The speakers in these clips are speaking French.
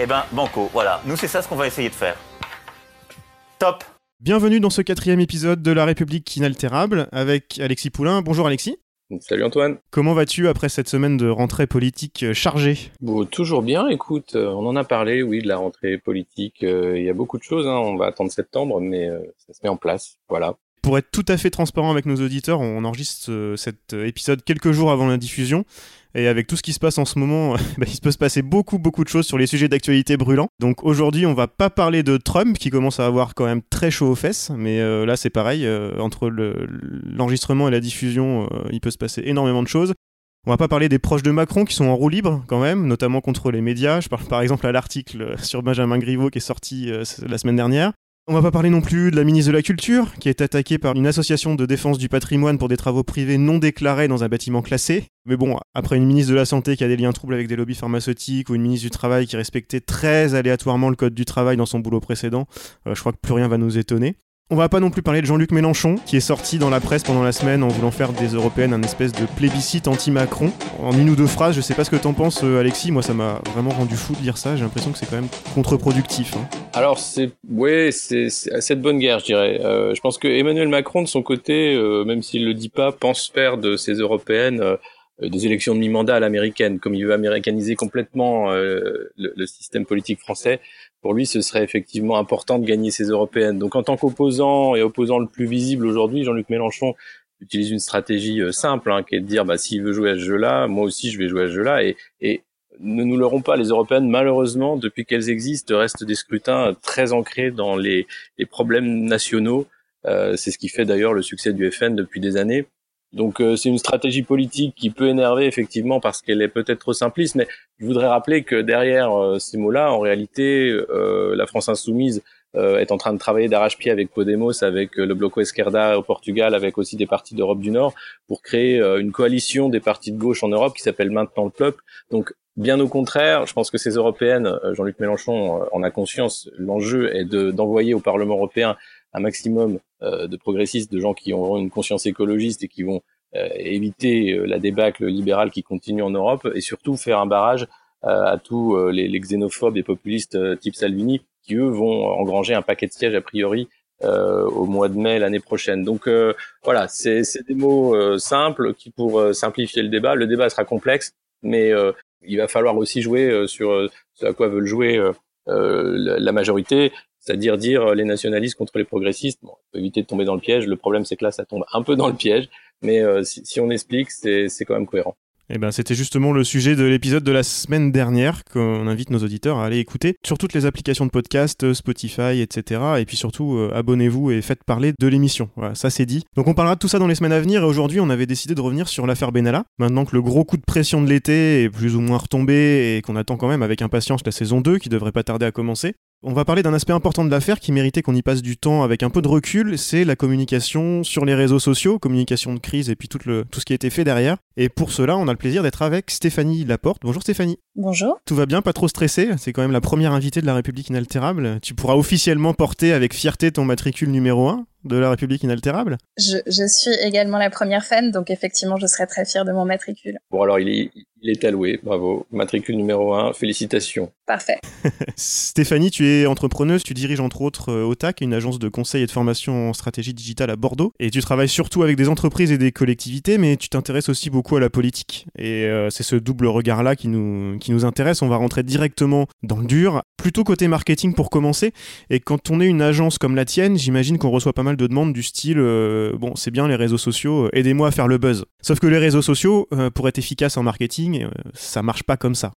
Eh ben, banco, voilà. Nous, c'est ça ce qu'on va essayer de faire. Top Bienvenue dans ce quatrième épisode de La République inaltérable avec Alexis Poulain. Bonjour Alexis. Salut Antoine. Comment vas-tu après cette semaine de rentrée politique euh, chargée? Bon, toujours bien, écoute, euh, on en a parlé, oui, de la rentrée politique. euh, Il y a beaucoup de choses, hein, on va attendre septembre, mais euh, ça se met en place, voilà. Pour être tout à fait transparent avec nos auditeurs, on enregistre euh, cet épisode quelques jours avant la diffusion. Et avec tout ce qui se passe en ce moment, bah, il peut se passer beaucoup, beaucoup de choses sur les sujets d'actualité brûlants. Donc aujourd'hui, on va pas parler de Trump, qui commence à avoir quand même très chaud aux fesses. Mais euh, là, c'est pareil, euh, entre le- l'enregistrement et la diffusion, euh, il peut se passer énormément de choses. On va pas parler des proches de Macron qui sont en roue libre quand même, notamment contre les médias. Je parle par exemple à l'article sur Benjamin Griveaux qui est sorti la semaine dernière. On va pas parler non plus de la ministre de la Culture, qui est attaquée par une association de défense du patrimoine pour des travaux privés non déclarés dans un bâtiment classé. Mais bon, après une ministre de la Santé qui a des liens troubles avec des lobbies pharmaceutiques, ou une ministre du Travail qui respectait très aléatoirement le code du travail dans son boulot précédent, euh, je crois que plus rien va nous étonner. On va pas non plus parler de Jean-Luc Mélenchon, qui est sorti dans la presse pendant la semaine en voulant faire des européennes un espèce de plébiscite anti-Macron. En une ou deux phrases, je sais pas ce que t'en penses, euh, Alexis, moi ça m'a vraiment rendu fou de lire ça, j'ai l'impression que c'est quand même contre-productif. hein. Alors, c'est, ouais, c'est, de bonne guerre, je dirais. Euh, je pense que Emmanuel Macron, de son côté, euh, même s'il le dit pas, pense faire de ces européennes euh, des élections de mi-mandat à l'américaine, comme il veut américaniser complètement le, le système politique français. Pour lui, ce serait effectivement important de gagner ces européennes. Donc, en tant qu'opposant et opposant le plus visible aujourd'hui, Jean-Luc Mélenchon utilise une stratégie euh, simple, hein, qui est de dire, bah, s'il veut jouer à ce jeu-là, moi aussi, je vais jouer à ce jeu-là. Et, ne nous leurrons pas, les européennes, malheureusement, depuis qu'elles existent, restent des scrutins très ancrés dans les, les problèmes nationaux. Euh, c'est ce qui fait d'ailleurs le succès du FN depuis des années. Donc euh, c'est une stratégie politique qui peut énerver effectivement parce qu'elle est peut-être trop simpliste, mais je voudrais rappeler que derrière euh, ces mots-là, en réalité, euh, la France insoumise euh, est en train de travailler d'arrache-pied avec Podemos, avec euh, le Bloco Esquerda au Portugal, avec aussi des partis d'Europe du Nord, pour créer une coalition des partis de gauche en Europe qui s'appelle Maintenant le Peuple. Donc Bien au contraire, je pense que ces européennes, Jean-Luc Mélenchon en a conscience, l'enjeu est de- d'envoyer au Parlement européen un maximum euh, de progressistes, de gens qui auront une conscience écologiste et qui vont euh, éviter euh, la débâcle libérale qui continue en Europe et surtout faire un barrage à tous les, les xénophobes et populistes type Salvini qui eux vont engranger un paquet de sièges a priori euh, au mois de mai l'année prochaine. Donc euh, voilà, c'est des mots euh, simples qui pour simplifier le débat. Le débat sera complexe, mais il va falloir aussi jouer sur ce à quoi veulent jouer la majorité, c'est-à-dire dire euh, les nationalistes contre les progressistes. Bon, on peut éviter de tomber dans le piège. Le problème, c'est que là, ça tombe un peu dans le piège, mais euh, si, on explique, c'est quand même cohérent. Eh ben, c'était justement le sujet de l'épisode de la semaine dernière qu'on invite nos auditeurs à aller écouter sur toutes les applications de podcast, euh, Spotify, etc. Et puis surtout, abonnez-vous et faites parler de l'émission. Voilà, ça c'est dit. Donc on parlera de tout ça dans les semaines à venir. Et aujourd'hui, on avait décidé de revenir sur l'affaire Benalla. Maintenant que le gros coup de pression de l'été est plus ou moins retombé et qu'on attend quand même avec impatience la saison 2 qui devrait pas tarder à commencer. On va parler d'un aspect important de l'affaire qui méritait qu'on y passe du temps avec un peu de recul, c'est la communication sur les réseaux sociaux, communication de crise et puis tout, le, tout ce qui a été fait derrière. Et pour cela, on a le plaisir d'être avec Stéphanie Laporte. Bonjour Stéphanie. Bonjour. Tout va bien, pas trop stressé C'est quand même la première invitée de la République inaltérable. Tu pourras officiellement porter avec fierté ton matricule numéro 1 de la République inaltérable. Je, je suis également la première fan, donc effectivement, je serais très fière de mon matricule. Bon, alors il est, il est alloué, bravo. Matricule numéro un, félicitations. Parfait. Stéphanie, tu es entrepreneuse, tu diriges entre autres euh, OTAC, une agence de conseil et de formation en stratégie digitale à Bordeaux. Et tu travailles surtout avec des entreprises et des collectivités, mais tu t'intéresses aussi beaucoup à la politique. Et euh, c'est ce double regard-là qui nous, qui nous intéresse. On va rentrer directement dans le dur. Plutôt côté marketing pour commencer. Et quand on est une agence comme la tienne, j'imagine qu'on reçoit pas mal de demandes du style euh, Bon, c'est bien les réseaux sociaux, euh, aidez-moi à faire le buzz. Sauf que les réseaux sociaux, euh, pour être efficaces en marketing, ça marche pas comme ça.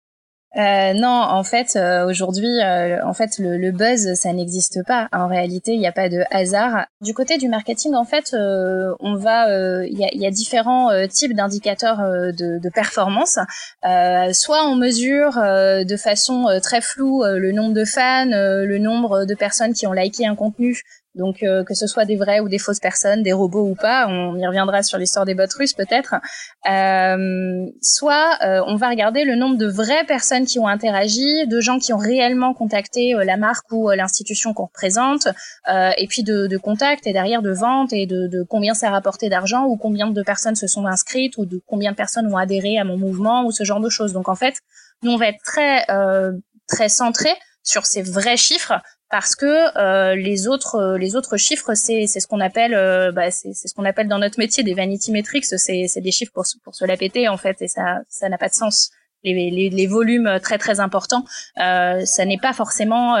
Non, en fait, aujourd'hui, en fait, le, buzz, ça n'existe pas. En réalité, il n'y a pas de hasard. Du côté du marketing, en fait, on va, il y a, différents types d'indicateurs de, performance. soit on mesure de façon très floue le nombre de fans, le nombre de personnes qui ont liké un contenu donc euh, que ce soit des vraies ou des fausses personnes, des robots ou pas, on y reviendra sur l'histoire des bots russes peut-être. Euh, soit euh, on va regarder le nombre de vraies personnes qui ont interagi, de gens qui ont réellement contacté la marque ou l'institution qu'on représente, et puis de, de contacts et derrière de ventes et de, de combien ça a rapporté d'argent ou combien de personnes se sont inscrites ou de combien de personnes ont adhéré à mon mouvement ou ce genre de choses. Donc en fait, nous on va être très très centré sur ces vrais chiffres parce que euh, les autres euh, les autres chiffres c'est c'est ce qu'on appelle euh, bah, c'est ce qu'on appelle dans notre métier des vanity metrics c'est c'est des chiffres pour pour se la péter en fait et ça ça n'a pas de sens. Les, les, les volumes très très importants euh, ça n'est pas forcément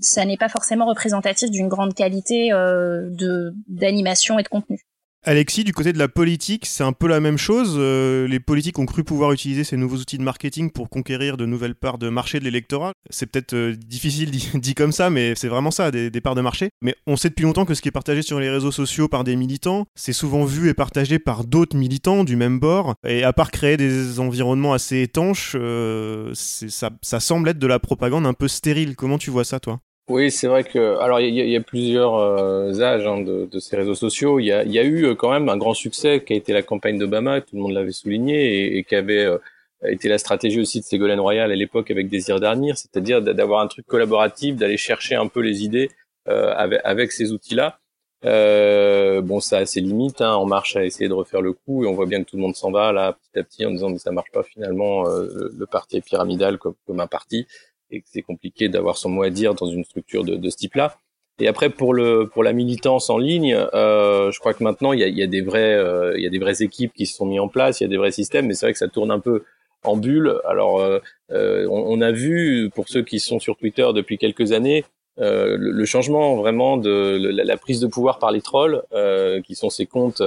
ça n'est pas forcément représentatif d'une grande qualité de d'animation et de contenu Alexis, du côté de la politique, c'est un peu la même chose. Euh, les politiques ont cru pouvoir utiliser ces nouveaux outils de marketing pour conquérir de nouvelles parts de marché de l'électorat. C'est peut-être euh, difficile dit, comme ça, mais c'est vraiment ça, des, parts de marché. Mais on sait depuis longtemps que ce qui est partagé sur les réseaux sociaux par des militants, c'est souvent vu et partagé par d'autres militants du même bord. Et à part créer des environnements assez étanches, euh, ça semble être de la propagande un peu stérile. Comment tu vois ça, toi? Oui, c'est vrai que alors il y, a plusieurs euh, âges hein, de, de, ces réseaux sociaux. Il y a, y a, eu euh, quand même un grand succès qui a été la campagne d'Obama, tout le monde l'avait souligné, et, qui avait euh, été la stratégie aussi de Ségolène Royal à l'époque avec Désir d'Arnir, c'est-à-dire d'avoir un truc collaboratif, d'aller chercher un peu les idées avec, avec, ces outils-là. bon, ça a ses limites. Hein, on marche à essayer de refaire le coup, et on voit bien que tout le monde s'en va là petit à petit en disant mais ça marche pas finalement. le, parti est pyramidal comme, comme un parti et que c'est compliqué d'avoir son mot à dire dans une structure de, de ce type-là. Et après pour le pour la militance en ligne, euh, je crois que maintenant il y a, y a des vrais euh, il y a des vraies équipes qui se sont mis en place, il y a des vrais systèmes, mais c'est vrai que ça tourne un peu en bulle. Alors euh, euh on, on, a vu pour ceux qui sont sur Twitter depuis quelques années euh, le, le, changement vraiment de la, la, prise de pouvoir par les trolls, euh, qui sont ces comptes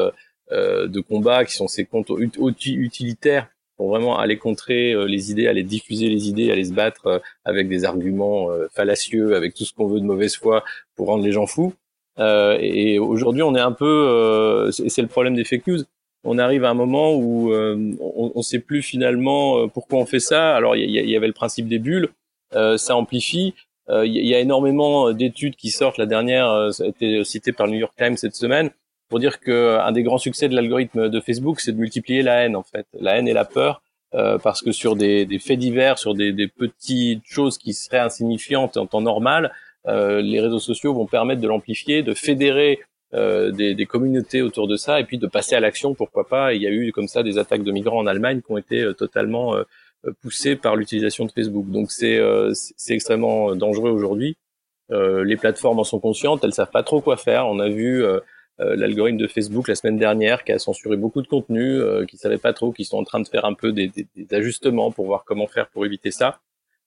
de combat, qui sont ces comptes utilitaires pour vraiment aller contrer euh, les idées, aller diffuser les idées, aller se battre euh, avec des arguments euh, fallacieux, avec tout ce qu'on veut de mauvaise foi pour rendre les gens fous. et aujourd'hui, on est un peu, c'est le problème des fake news. On arrive à un moment où on ne sait plus finalement pourquoi on fait ça. Alors il y, y, avait le principe des bulles, ça amplifie. Il y, a énormément d'études qui sortent. La dernière a été citée par le New York Times cette semaine pour dire que un des grands succès de l'algorithme de Facebook, c'est de multiplier la haine en fait, la haine et la peur, euh, parce que sur des, des, faits divers, sur des, des, petites choses qui seraient insignifiantes en temps normal, euh, les réseaux sociaux vont permettre de l'amplifier, de fédérer euh, des, des, communautés autour de ça, et puis de passer à l'action, pourquoi pas. Il y a eu comme ça des attaques de migrants en Allemagne qui ont été euh, totalement euh, poussées par l'utilisation de Facebook. Donc c'est euh, c'est extrêmement dangereux aujourd'hui. les plateformes en sont conscientes, elles savent pas trop quoi faire. On a vu euh, l'algorithme de Facebook la semaine dernière qui a censuré beaucoup de contenu, euh, qui savait pas trop, qui sont en train de faire un peu des, des, des ajustements pour voir comment faire pour éviter ça.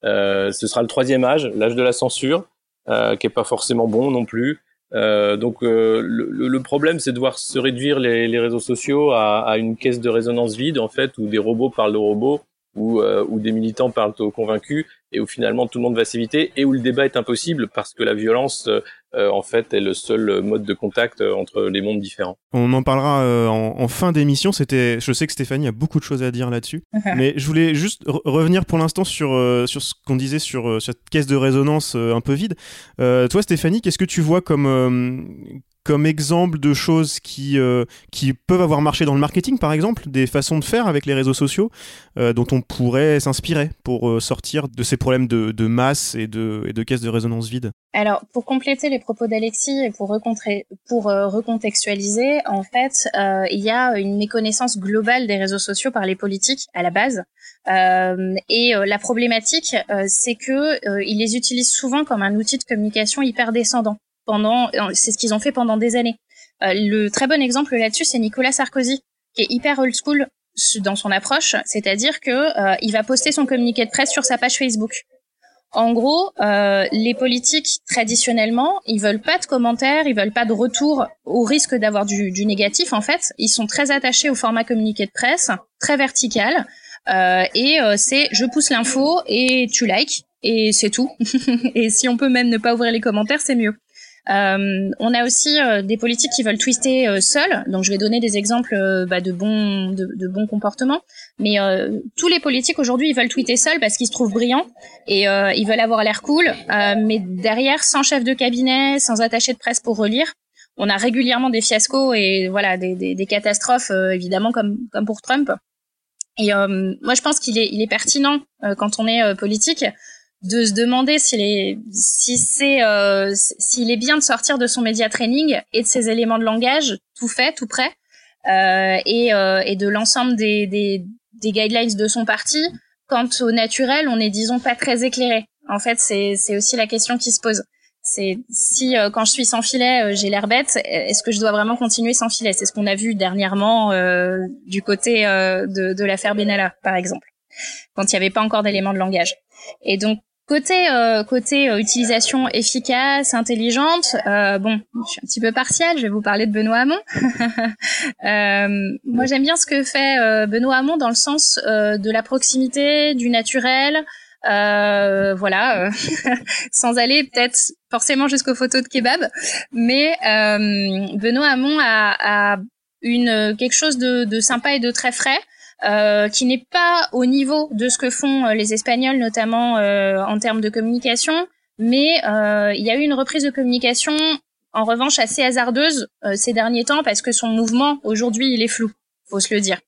Euh, ce sera le troisième âge, l'âge de la censure, euh, qui est pas forcément bon non plus. Euh, donc le, le, problème, c'est de voir se réduire les, les réseaux sociaux à, à, une caisse de résonance vide en fait, où des robots parlent de robots, où, où des militants parlent aux convaincus, et où finalement tout le monde va s'éviter, et où le débat est impossible parce que la violence euh, en fait est le seul mode de contact euh, entre les mondes différents. On en parlera euh, en, fin d'émission. C'était, je sais que Stéphanie a beaucoup de choses à dire là-dessus, mais je voulais juste revenir pour l'instant sur sur ce qu'on disait sur cette caisse de résonance un peu vide. toi, Stéphanie, qu'est-ce que tu vois comme comme exemple de choses qui, euh, qui peuvent avoir marché dans le marketing, par exemple, des façons de faire avec les réseaux sociaux euh, dont on pourrait s'inspirer pour euh, sortir de ces problèmes de, de masse et de, et de caisse de résonance vide Alors, pour compléter les propos d'Alexis et pour, pour recontextualiser, en fait, il y a une méconnaissance globale des réseaux sociaux par les politiques à la base. et la problématique, c'est que ils les utilisent souvent comme un outil de communication hyper descendant euh, c'est ce qu'ils ont fait pendant des années. Euh, le très bon exemple là-dessus, c'est Nicolas Sarkozy, qui est hyper old school dans son approche, c'est-à-dire que euh, il va poster son communiqué de presse sur sa page Facebook. En gros, les politiques traditionnellement, ils veulent pas de commentaires, ils veulent pas de retour au risque d'avoir du, négatif. En fait, ils sont très attachés au format communiqué de presse, très vertical. et c'est je pousse l'info et tu likes et c'est tout. et si on peut même ne pas ouvrir les commentaires, c'est mieux. Euh, on a aussi euh, des politiques qui veulent twister euh, seuls. Donc je vais donner des exemples bah, de bons de, bons comportements. Mais tous les politiques aujourd'hui ils veulent tweeter seuls parce qu'ils se trouvent brillants et ils veulent avoir l'air cool. mais derrière, sans chef de cabinet, sans attaché de presse pour relire, on a régulièrement des fiascos et voilà des, des catastrophes évidemment comme comme pour Trump. Et moi je pense qu'il est il est pertinent quand on est politique de se demander s'il est si c'est euh, s'il est bien de sortir de son média training et de ses éléments de langage tout fait tout prêt euh, et, euh, et de l'ensemble des, des, des guidelines de son parti quant au naturel on est disons pas très éclairé. En fait c'est c'est aussi la question qui se pose. C'est si euh, quand je suis sans filet euh, j'ai l'air bête est-ce que je dois vraiment continuer sans filet? C'est ce qu'on a vu dernièrement du côté de, de l'affaire Benalla par exemple quand il n'y avait pas encore d'éléments de langage. Et donc Côté euh, côté euh, utilisation efficace, intelligente, euh, bon, je suis un petit peu partielle. Je vais vous parler de Benoît Hamon. moi, j'aime bien ce que fait Benoît Hamon dans le sens de la proximité, du naturel. voilà, sans aller peut-être forcément jusqu'aux photos de kebab, mais Benoît Hamon a, a une quelque chose de, de sympa et de très frais. Euh, qui n'est pas au niveau de ce que font euh, les Espagnols, notamment euh, en termes de communication, mais il y a eu une reprise de communication, en revanche, assez hasardeuse ces derniers temps, parce que son mouvement, aujourd'hui, il est flou, faut se le dire.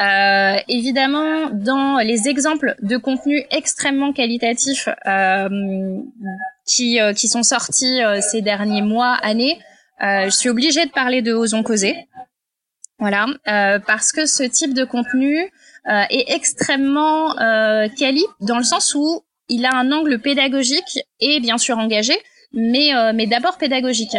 Euh, évidemment, dans les exemples de contenu extrêmement qualitatifs euh, qui, qui sont sortis ces derniers mois, années, je suis obligée de parler de Osons causer, voilà, euh, parce que ce type de contenu euh, est extrêmement euh, quali dans le sens où il a un angle pédagogique et bien sûr engagé, mais, euh, mais d'abord pédagogique.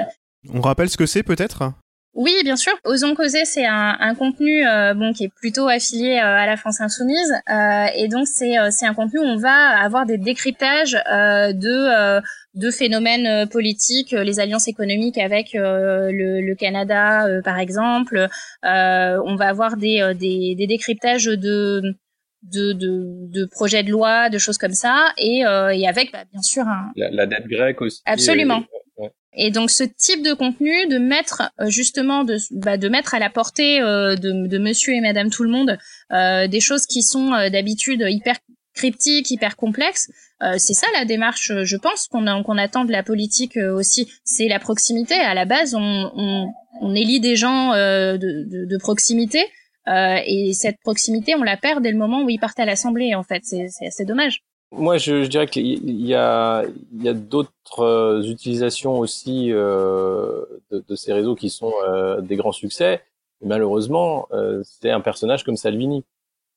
On rappelle ce que c'est peut-être? Oui, bien sûr. Osons causer, c'est un, un, contenu euh, bon qui est plutôt affilié euh, à la France insoumise, euh, et donc c'est c'est un contenu où on va avoir des décryptages de de phénomènes politiques, les alliances économiques avec le, le, Canada, par exemple. on va avoir des, des, des décryptages de de, de, de, projets de loi, de choses comme ça, et, euh, et avec bah, bien sûr un... La, la, dette grecque aussi. Absolument. Et donc ce type de contenu, de mettre euh, justement de, bah, de mettre à la portée euh, de, Monsieur et Madame tout le monde euh, des choses qui sont d'habitude hyper cryptiques, hyper complexes, c'est ça la démarche, je pense qu'on attend de la politique aussi. C'est la proximité. À la base, on, élit des gens de, de, de, proximité. et cette proximité, on la perd dès le moment où ils partent à l'Assemblée, en fait. C'est assez dommage. Moi, je, je dirais qu'il y a, il y a d'autres euh, utilisations aussi euh, de, de, ces réseaux qui sont euh, des grands succès. Malheureusement, euh, c'est un personnage comme Salvini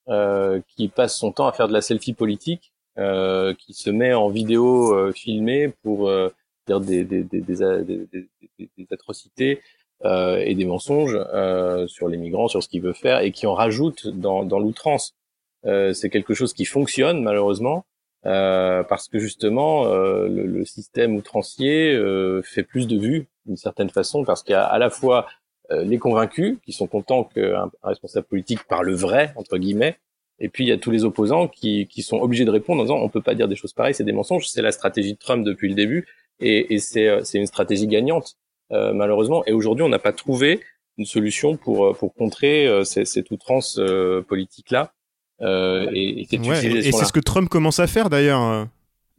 euh, qui passe son temps à faire de la selfie politique, qui se met en vidéo filmée pour dire des, des, des, des atrocités et des mensonges sur les migrants, sur ce qu'il veut faire, et qui en rajoute dans, dans l'outrance. c'est quelque chose qui fonctionne malheureusement euh, parce que justement euh, le, le, système outrancier euh, fait plus de vues d'une certaine façon parce qu'il y a à la fois euh, les convaincus qui sont contents qu'un responsable politique parle vrai entre guillemets et puis il y a tous les opposants qui, qui sont obligés de répondre en disant on peut pas dire des choses pareilles c'est des mensonges c'est la stratégie de Trump depuis le début et, et c'est une stratégie gagnante malheureusement. Et aujourd'hui on n'a pas trouvé une solution pour pour contrer cette outrance politique là euh, et, et, c'est ce que Trump commence à faire d'ailleurs.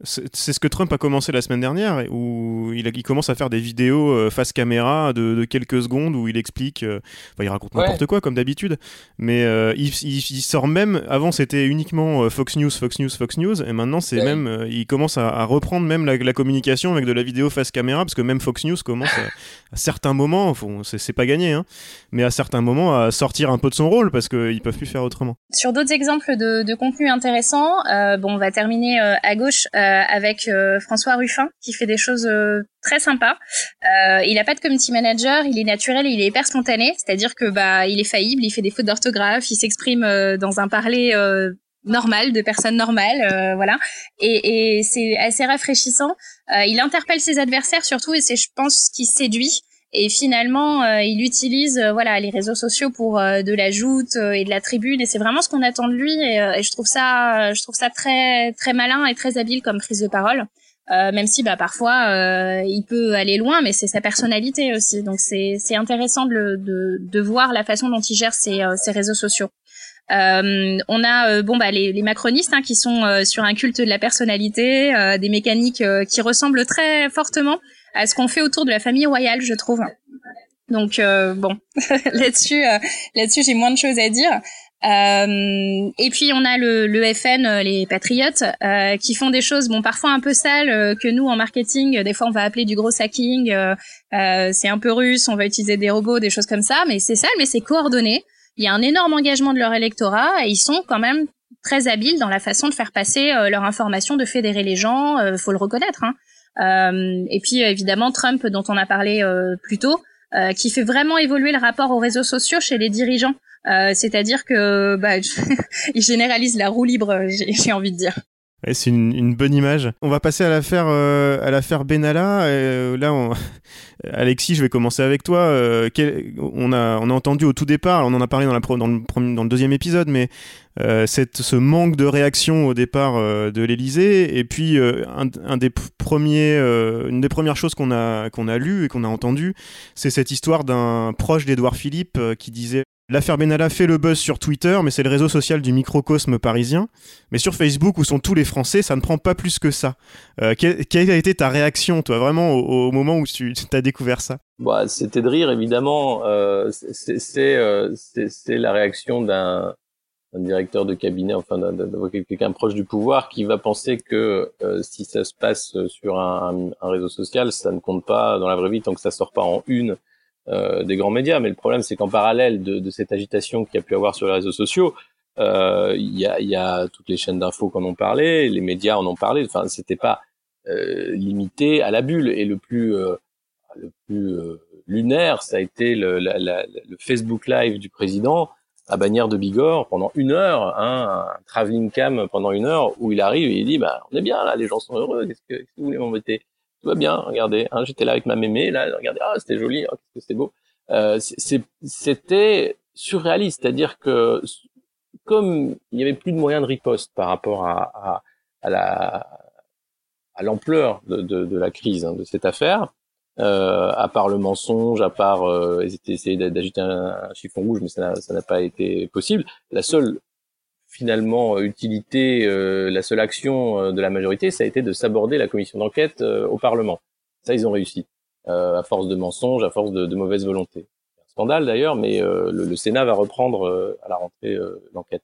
C'est ce que Trump a commencé la semaine dernière, où il, a, il commence à faire des vidéos euh, face caméra de, de, quelques secondes où il explique, euh, enfin, il raconte n'importe quoi comme d'habitude, mais euh, il, il, il, sort même, avant c'était uniquement Fox News, Fox News, Fox News, et maintenant c'est même, il commence à, à reprendre même la, la, communication avec de la vidéo face caméra, parce que même Fox News commence à, à certains moments, c'est pas gagné, hein, mais à certains moments à sortir un peu de son rôle, parce qu'ils peuvent plus faire autrement. Sur d'autres exemples de, de contenu intéressant, bon, on va terminer à gauche. Euh, avec euh, François Ruffin qui fait des choses euh, très sympas. il n'a pas de community manager, il est naturel, il est hyper spontané, c'est-à-dire que bah il est faillible, il fait des fautes d'orthographe, il s'exprime dans un parler normal de personnes normales, voilà. Et c'est assez rafraîchissant. il interpelle ses adversaires surtout, et c'est, je pense, ce qui séduit. Et finalement, euh, il utilise euh, voilà les réseaux sociaux pour euh, de la joute et de la tribune. Et c'est vraiment ce qu'on attend de lui. Et, et, je trouve ça, je trouve ça très très malin et très habile comme prise de parole. même si bah parfois il peut aller loin, mais c'est sa personnalité aussi. Donc c'est c'est intéressant de, de de voir la façon dont il gère ses ses réseaux sociaux. Euh, on a bon bah les, les macronistes hein, qui sont sur un culte de la personnalité, des mécaniques qui ressemblent très fortement à ce qu'on fait autour de la famille royale, je trouve. Donc euh, bon, là-dessus, euh, là-dessus, j'ai moins de choses à dire. Euh, et puis on a le, FN, les patriotes, qui font des choses, bon parfois un peu sales, que nous en marketing, des fois on va appeler du gros hacking. c'est un peu russe, on va utiliser des robots, des choses comme ça, mais c'est sale, mais c'est coordonné. Il y a un énorme engagement de leur électorat et ils sont quand même très habiles dans la façon de faire passer leur information, de fédérer les gens. faut le reconnaître. Hein. Euh, et puis évidemment Trump dont on a parlé euh, plus tôt, euh, qui fait vraiment évoluer le rapport aux réseaux sociaux chez les dirigeants. C'est-à-dire que bah, il généralise la roue libre, j'ai envie de dire. C'est une, bonne image. On va passer à l'affaire euh, Benalla. Euh, là. Alexis, je vais commencer avec toi. Euh, on a entendu au tout départ, on en a parlé dans, le, deuxième épisode, mais ce manque de réaction au départ de l'Elysée, et puis une des premières choses qu'on a qu'on a lu et qu'on a entendu, c'est cette histoire d'un proche d'Édouard Philippe qui disait L'affaire Benalla fait le buzz sur Twitter, mais c'est le réseau social du microcosme parisien. Mais sur Facebook, où sont tous les Français, ça ne prend pas plus que ça. Euh, quelle, a été ta réaction, toi, vraiment, au, moment où tu as découvert ça? Bah, C'était de rire, évidemment. Euh, euh c'est la réaction d'un directeur de cabinet, enfin d'un quelqu'un proche du pouvoir, qui va penser que si ça se passe sur un, un, réseau social, ça ne compte pas dans la vraie vie tant que ça sort pas en une des grands médias. Mais le problème, c'est qu'en parallèle de, de, cette agitation qu'il y a pu avoir sur les réseaux sociaux, euh, il y, a, y, a, toutes les chaînes d'infos qui en ont parlé, les médias en ont parlé. Enfin, c'était pas euh, limité à la bulle. Et le plus, euh, le plus euh, lunaire, ça a été le, le, Facebook Live du président à Bagnères de Bigorre pendant une heure, hein, un travelling cam pendant une heure où il arrive et il dit bah on est bien là, les gens sont heureux, qu'est-ce que, vous voulez m'embêter tout va bien, regardez, hein, j'étais là avec ma mémé, là, regardez, ah, c'était joli, oh, c'était beau. Euh, c'était surréaliste, c'est-à-dire que comme il n'y avait plus de moyens de riposte par rapport à, à, à la à l'ampleur de, de, de, la crise hein, de cette affaire, euh, à part le mensonge, à part euh, essayé d'agiter un, chiffon rouge, mais ça n'a pas été possible. La seule finalement euh, utilité, euh, la seule action euh, de la majorité, ça a été de s'aborder la commission d'enquête au Parlement. Ça, ils ont réussi, à force de mensonges, à force de, de mauvaise volonté. Un scandale d'ailleurs, mais le, le, Sénat va reprendre à la rentrée l'enquête.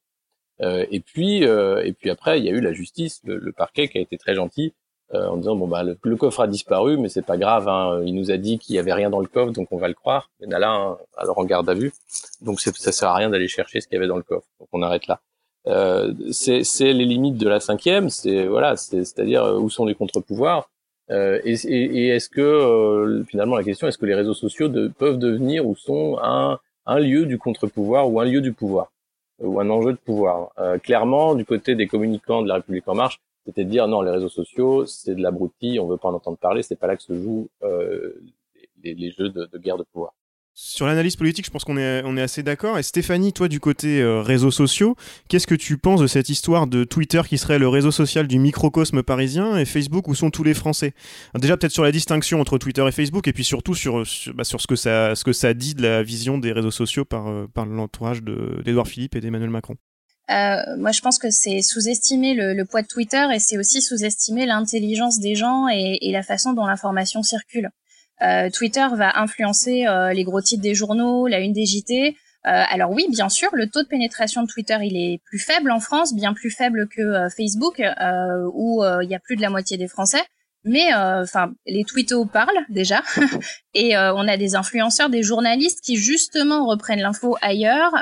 et puis, et puis après, il y a eu la justice, le, le parquet qui a été très gentil en disant bon bah le, coffre a disparu, mais c'est pas grave. Hein, il nous a dit qu'il y avait rien dans le coffre, donc on va le croire. Mais là, hein, alors en garde à vue, donc ça sert à rien d'aller chercher ce qu'il y avait dans le coffre. Donc on arrête là. Euh, c'est les limites de la cinquième, c'est voilà, c'est-à-dire euh, où sont les contre-pouvoirs. Euh, et, et, est-ce que euh, finalement la question est-ce que les réseaux sociaux de, peuvent devenir ou sont un, un lieu du contre-pouvoir ou un lieu du pouvoir ou un enjeu de pouvoir? Euh, Clairement, du côté des communicants de la République en marche, c'était de dire non, les réseaux sociaux, c'est de l'abruti, on veut pas en entendre parler, c'est pas là que se jouent les, les, jeux de, de guerre de pouvoir. Sur l'analyse politique, je pense qu'on est, on est assez d'accord. Et Stéphanie, toi, du côté euh, réseaux sociaux, qu'est-ce que tu penses de cette histoire de Twitter qui serait le réseau social du microcosme parisien et Facebook où sont tous les Français? Déjà, peut-être sur la distinction entre Twitter et Facebook, et puis surtout sur, bah, ce, que ça, dit de la vision des réseaux sociaux par, euh, l'entourage d'Edouard Philippe et d'Emmanuel Macron. Euh, moi, je pense que c'est sous-estimer le, poids de Twitter et c'est aussi sous-estimer l'intelligence des gens et la façon dont l'information circule. Euh, Twitter va influencer euh, les gros titres des journaux, la une des JT. Euh, alors oui, bien sûr, le taux de pénétration de Twitter il est plus faible en France, bien plus faible que Facebook, où il y a plus de la moitié des Français. Mais enfin, les twittos parlent déjà, et on a des influenceurs, des journalistes qui justement reprennent l'info ailleurs.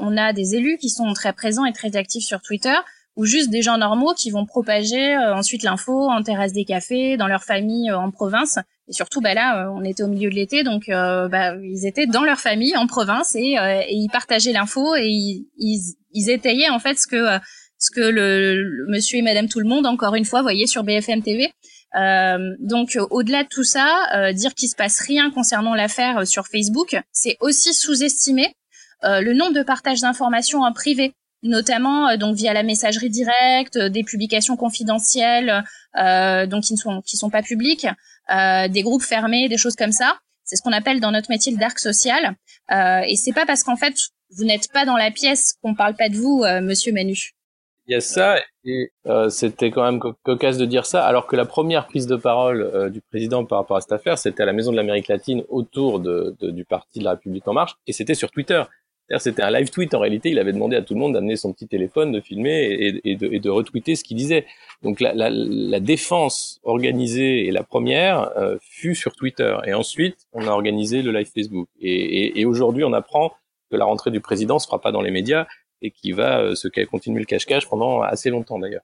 on a des élus qui sont très présents et très actifs sur Twitter ou juste des gens normaux qui vont propager ensuite l'info en terrasse des cafés, dans leur famille en province. Et surtout, bah là, euh, on était au milieu de l'été, donc euh, bah, ils étaient dans leur famille en province et, euh, et ils partageaient l'info et ils, ils, ils, étayaient en fait ce que ce que le, monsieur et Madame tout le monde, encore une fois, voyaient sur BFM TV. Euh, donc au-delà de tout ça, dire qu'il se passe rien concernant l'affaire sur Facebook, c'est aussi sous-estimer le nombre de partages d'informations en privé notamment donc via la messagerie directe, des publications confidentielles, donc qui ne sont qui sont pas publiques, des groupes fermés, des choses comme ça. C'est ce qu'on appelle dans notre métier le dark social. et c'est pas parce qu'en fait vous n'êtes pas dans la pièce qu'on parle pas de vous, Monsieur Manu. Il y a ça, et euh, c'était quand même cocasse de dire ça, alors que la première prise de parole euh, du président par rapport à cette affaire, c'était à la Maison de l'Amérique latine autour de, du parti de la République en marche, et c'était sur Twitter. C'était un live tweet en réalité. Il avait demandé à tout le monde d'amener son petit téléphone, de filmer et, de, et de, retweeter ce qu'il disait. Donc la, défense organisée et la première euh, fut sur Twitter. Et ensuite, on a organisé le live Facebook. Et, et aujourd'hui, on apprend que la rentrée du président se fera pas dans les médias et qui va euh, se continuer le cache-cache pendant assez longtemps d'ailleurs.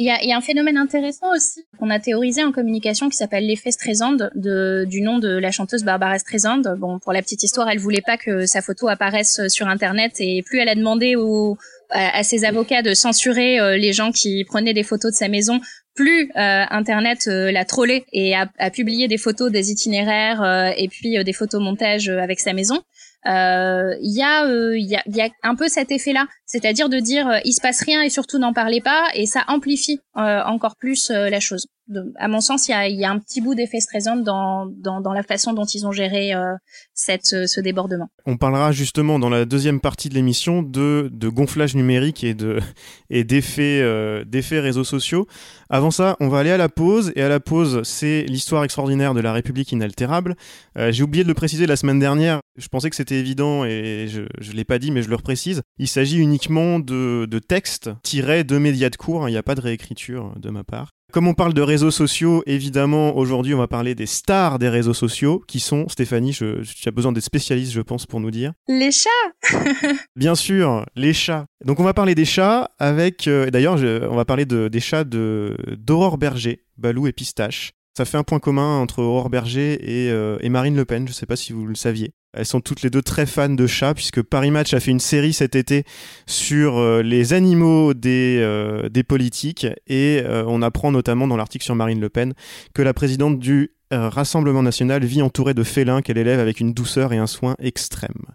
Il y, a, y a, un phénomène intéressant aussi qu'on a théorisé en communication qui s'appelle l'effet Streisand, de, du nom de la chanteuse Barbara Streisand. Bon, pour la petite histoire, elle voulait pas que sa photo apparaisse sur Internet et plus elle a demandé aux, à, ses avocats de censurer euh, les gens qui prenaient des photos de sa maison, plus euh, Internet l'a trollé et a, a, publié des photos des itinéraires et puis des photos montages avec sa maison. Euh, il y a il y, a, y a un peu cet effet là c'est-à-dire de dire il se passe rien et surtout n'en parlez pas et ça amplifie encore plus la chose à mon sens, il y a, y a, un petit bout d'effet stressant dans, dans, dans, la façon dont ils ont géré euh, cette, euh, ce débordement. On parlera justement dans la deuxième partie de l'émission de, de gonflage numérique et de et d'effets euh, réseaux sociaux. Avant ça, on va aller à la pause et à la pause, c'est l'histoire extraordinaire de la République inaltérable. Euh, J'ai oublié de le préciser la semaine dernière. Je pensais que c'était évident et je je l'ai pas dit, mais je le reprécise. Il s'agit uniquement de, de textes tirés de médias de cours. Il n'y a pas de réécriture de ma part. Comme on parle de réseaux sociaux, évidemment, aujourd'hui, on va parler des stars des réseaux sociaux, qui sont, Stéphanie, tu as besoin des spécialistes, je pense, pour nous dire. Les chats Bien sûr, les chats. Donc on va parler des chats avec, euh, d'ailleurs, on va parler de, des chats de d'Aurore Berger, Balou et Pistache. Ça fait un point commun entre Aurore Berger et, euh, Marine Le Pen, je ne sais pas si vous le saviez. Elles sont toutes les deux très fans de chats, puisque Paris Match a fait une série cet été sur euh, les animaux des, euh, des politiques. Et on apprend notamment dans l'article sur Marine Le Pen que la présidente du Rassemblement national vit entourée de félins qu'elle élève avec une douceur et un soin extrême.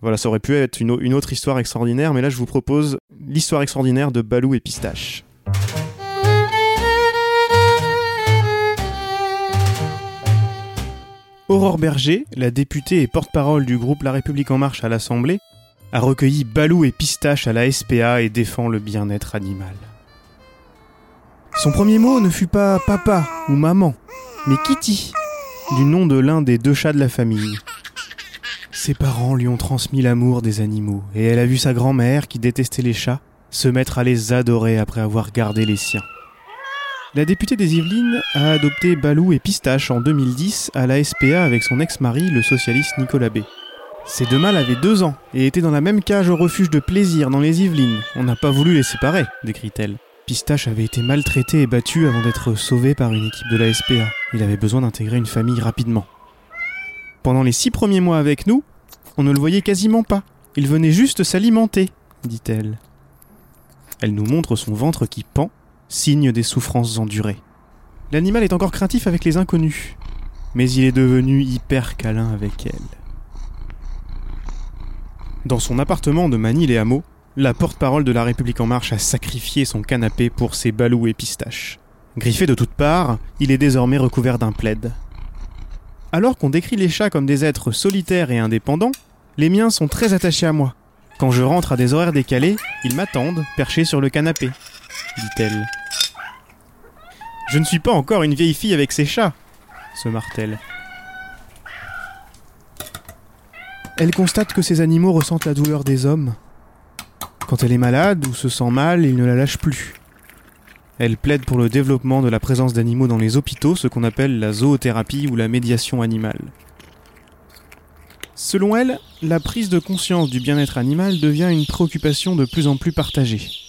Voilà, ça aurait pu être une, une autre histoire extraordinaire, mais là je vous propose l'histoire extraordinaire de Balou et Pistache. Aurore Berger, la députée et porte-parole du groupe La République En Marche à l'Assemblée, a recueilli Balou et Pistache à la SPA et défend le bien-être animal. Son premier mot ne fut pas papa ou maman, mais Kitty, du nom de l'un des deux chats de la famille. Ses parents lui ont transmis l'amour des animaux, et elle a vu sa grand-mère, qui détestait les chats, se mettre à les adorer après avoir gardé les siens. La députée des Yvelines a adopté Balou et Pistache en 2010 à la SPA avec son ex-mari, le socialiste Nicolas B. Ces deux mâles avaient deux ans et étaient dans la même cage au refuge de plaisir dans les Yvelines. On n'a pas voulu les séparer, décrit-elle. Pistache avait été maltraité et battu avant d'être sauvé par une équipe de la SPA. Il avait besoin d'intégrer une famille rapidement. Pendant les six premiers mois avec nous, on ne le voyait quasiment pas. Il venait juste s'alimenter, dit-elle. Elle nous montre son ventre qui pend signe des souffrances endurées. L'animal est encore craintif avec les inconnus, mais il est devenu hyper câlin avec elle. Dans son appartement de Manille et Hameau, la porte-parole de la République en marche a sacrifié son canapé pour ses balous et pistaches. Griffé de toutes parts, il est désormais recouvert d'un plaid. Alors qu'on décrit les chats comme des êtres solitaires et indépendants, les miens sont très attachés à moi. Quand je rentre à des horaires décalés, ils m'attendent, perchés sur le canapé, dit-elle. Je ne suis pas encore une vieille fille avec ses chats, se martèle. Elle constate que ces animaux ressentent la douleur des hommes. Quand elle est malade ou se sent mal, ils ne la lâchent plus. Elle plaide pour le développement de la présence d'animaux dans les hôpitaux, ce qu'on appelle la zoothérapie ou la médiation animale. Selon elle, la prise de conscience du bien-être animal devient une préoccupation de plus en plus partagée.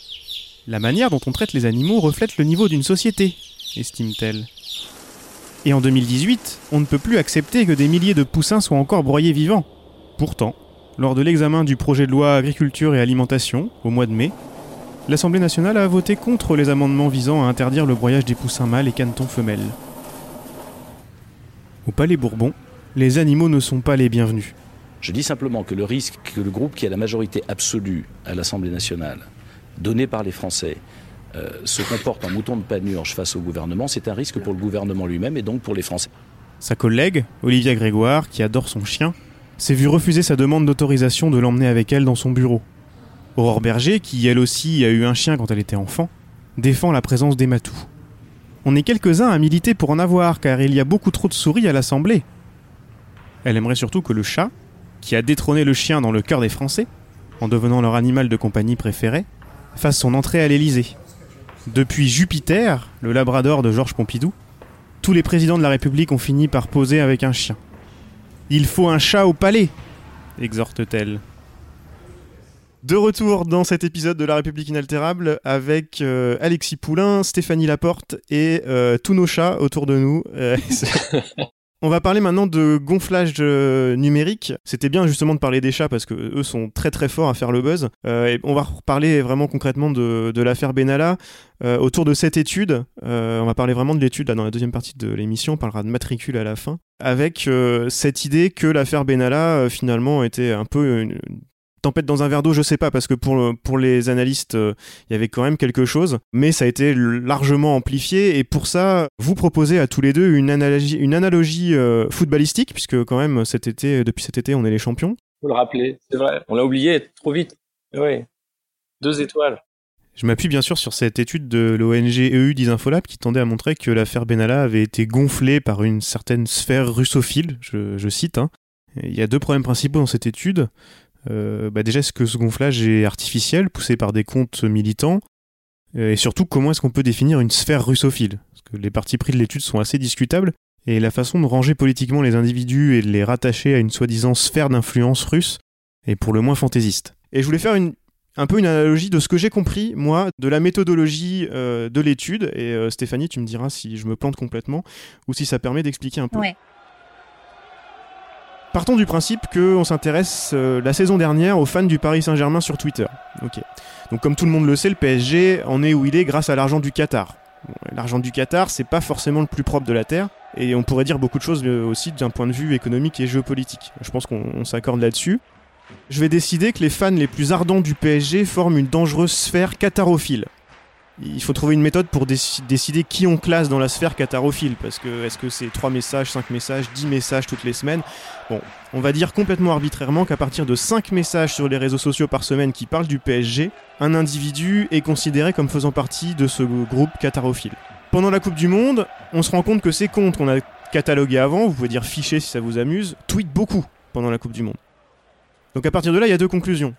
La manière dont on traite les animaux reflète le niveau d'une société, estime-t-elle. Et en 2018, on ne peut plus accepter que des milliers de poussins soient encore broyés vivants. Pourtant, lors de l'examen du projet de loi Agriculture et Alimentation, au mois de mai, l'Assemblée nationale a voté contre les amendements visant à interdire le broyage des poussins mâles et canetons femelles. Au Palais Bourbon, les animaux ne sont pas les bienvenus. Je dis simplement que le risque que le groupe qui a la majorité absolue à l'Assemblée nationale, donné par les Français, euh, se comporte en mouton de panurge face au gouvernement, c'est un risque pour le gouvernement lui-même et donc pour les Français. Sa collègue, Olivia Grégoire, qui adore son chien, s'est vue refuser sa demande d'autorisation de l'emmener avec elle dans son bureau. Aurore Berger, qui elle aussi a eu un chien quand elle était enfant, défend la présence des matous. On est quelques-uns à militer pour en avoir, car il y a beaucoup trop de souris à l'Assemblée. Elle aimerait surtout que le chat, qui a détrôné le chien dans le cœur des Français, en devenant leur animal de compagnie préféré, fasse son entrée à l'Élysée. Depuis Jupiter, le labrador de Georges Pompidou, tous les présidents de la République ont fini par poser avec un chien. Il faut un chat au palais, exhorte-t-elle. De retour dans cet épisode de La République inaltérable avec euh, Alexis Poulain, Stéphanie Laporte et euh, tous nos chats autour de nous. Euh, On va parler maintenant de gonflage euh, numérique. C'était bien justement de parler des chats parce que eux sont très très forts à faire le buzz. Euh, on va parler vraiment concrètement de, l'affaire Benalla. Euh, autour de cette étude, on va parler vraiment de l'étude dans la deuxième partie de l'émission. On parlera de matricule à la fin. Avec cette idée que l'affaire Benalla finalement était un peu tempête dans un verre d'eau, je sais pas, parce que pour, pour les analystes, euh, il y avait quand même quelque chose, mais ça a été largement amplifié. Et pour ça, vous proposez à tous les deux une analogie, une analogie euh, footballistique, puisque quand même, cet été, depuis cet été, on est les champions. Faut le rappeler, c'est vrai. On l'a oublié trop vite. Oui. Deux étoiles. Je m'appuie bien sûr sur cette étude de l'ONG EU d'Isinfolab qui tendait à montrer que l'affaire Benalla avait été gonflée par une certaine sphère russophile, je, cite. Hein. Il y a deux problèmes principaux dans cette étude. Euh, bah déjà, est-ce que ce gonflage est artificiel, poussé par des comptes militants? Euh, Et surtout, comment est-ce qu'on peut définir une sphère russophile? Parce que les partis pris de l'étude sont assez discutables, et la façon de ranger politiquement les individus et de les rattacher à une soi-disant sphère d'influence russe est pour le moins fantaisiste. Et je voulais faire une, un peu une analogie de ce que j'ai compris, moi, de la méthodologie euh, de l'étude, et Stéphanie, tu me diras si je me plante complètement, ou si ça permet d'expliquer un peu. Partons du principe qu'on s'intéresse euh, la saison dernière aux fans du Paris Saint-Germain sur Twitter. Donc comme tout le monde le sait, le PSG en est où il est grâce à l'argent du Qatar. l'argent du Qatar, c'est pas forcément le plus propre de la terre, et on pourrait dire beaucoup de choses euh, aussi d'un point de vue économique et géopolitique. Je pense qu'on s'accorde là-dessus. Je vais décider que les fans les plus ardents du PSG forment une dangereuse sphère qatarophile il faut trouver une méthode pour décider qui on classe dans la sphère catarophile. Parce que est-ce que c'est 3 messages, 5 messages, 10 messages toutes les semaines? Bon, on va dire complètement arbitrairement qu'à partir de 5 messages sur les réseaux sociaux par semaine qui parlent du PSG, un individu est considéré comme faisant partie de ce groupe catarophile. Pendant la Coupe du Monde, on se rend compte que ces comptes qu'on a catalogués avant, vous pouvez dire fichés si ça vous amuse, tweetent beaucoup pendant la Coupe du Monde. Donc à partir de là, il y a deux conclusions.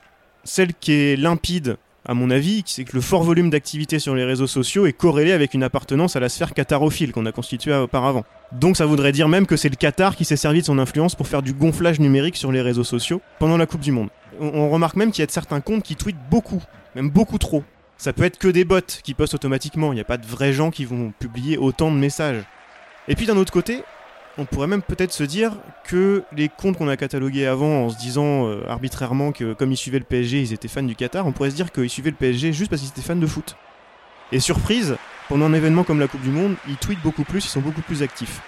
Celle qui est limpide à mon avis, c'est que le fort volume d'activité sur les réseaux sociaux est corrélé avec une appartenance à la sphère qatarophile qu'on a constituée auparavant. Donc ça voudrait dire même que c'est le Qatar qui s'est servi de son influence pour faire du gonflage numérique sur les réseaux sociaux pendant la Coupe du Monde. On, remarque même qu'il y a certains comptes qui tweetent beaucoup, même beaucoup trop. Ça peut être que des bots qui postent automatiquement, il n'y a pas de vrais gens qui vont publier autant de messages. Et puis d'un autre côté, on pourrait même peut-être se dire que les comptes qu'on a catalogués avant en se disant euh, arbitrairement que comme ils suivaient le PSG, ils étaient fans du Qatar, on pourrait se dire qu'ils suivaient le PSG juste parce qu'ils étaient fans de foot. Et surprise, pendant un événement comme la Coupe du Monde, ils tweetent beaucoup plus, ils sont beaucoup plus actifs.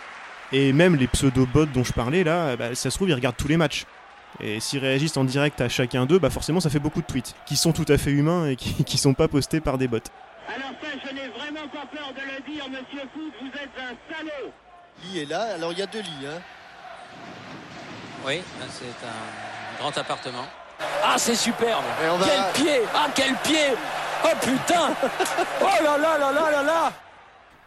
Et même les pseudo-bots dont je parlais là, bah, ça se trouve, ils regardent tous les matchs. Et s'ils réagissent en direct à chacun d'eux, bah forcément ça fait beaucoup de tweets, qui sont tout à fait humains et qui, qui sont pas postés par des bots. Alors ça, je n'ai vraiment pas peur de le dire, monsieur Foot, vous êtes un salaud Lit est là, alors il y a deux lits. Hein. Oui, c'est un grand appartement. Ah, c'est superbe Quel pied Ah, quel pied Oh putain Oh là là là là là là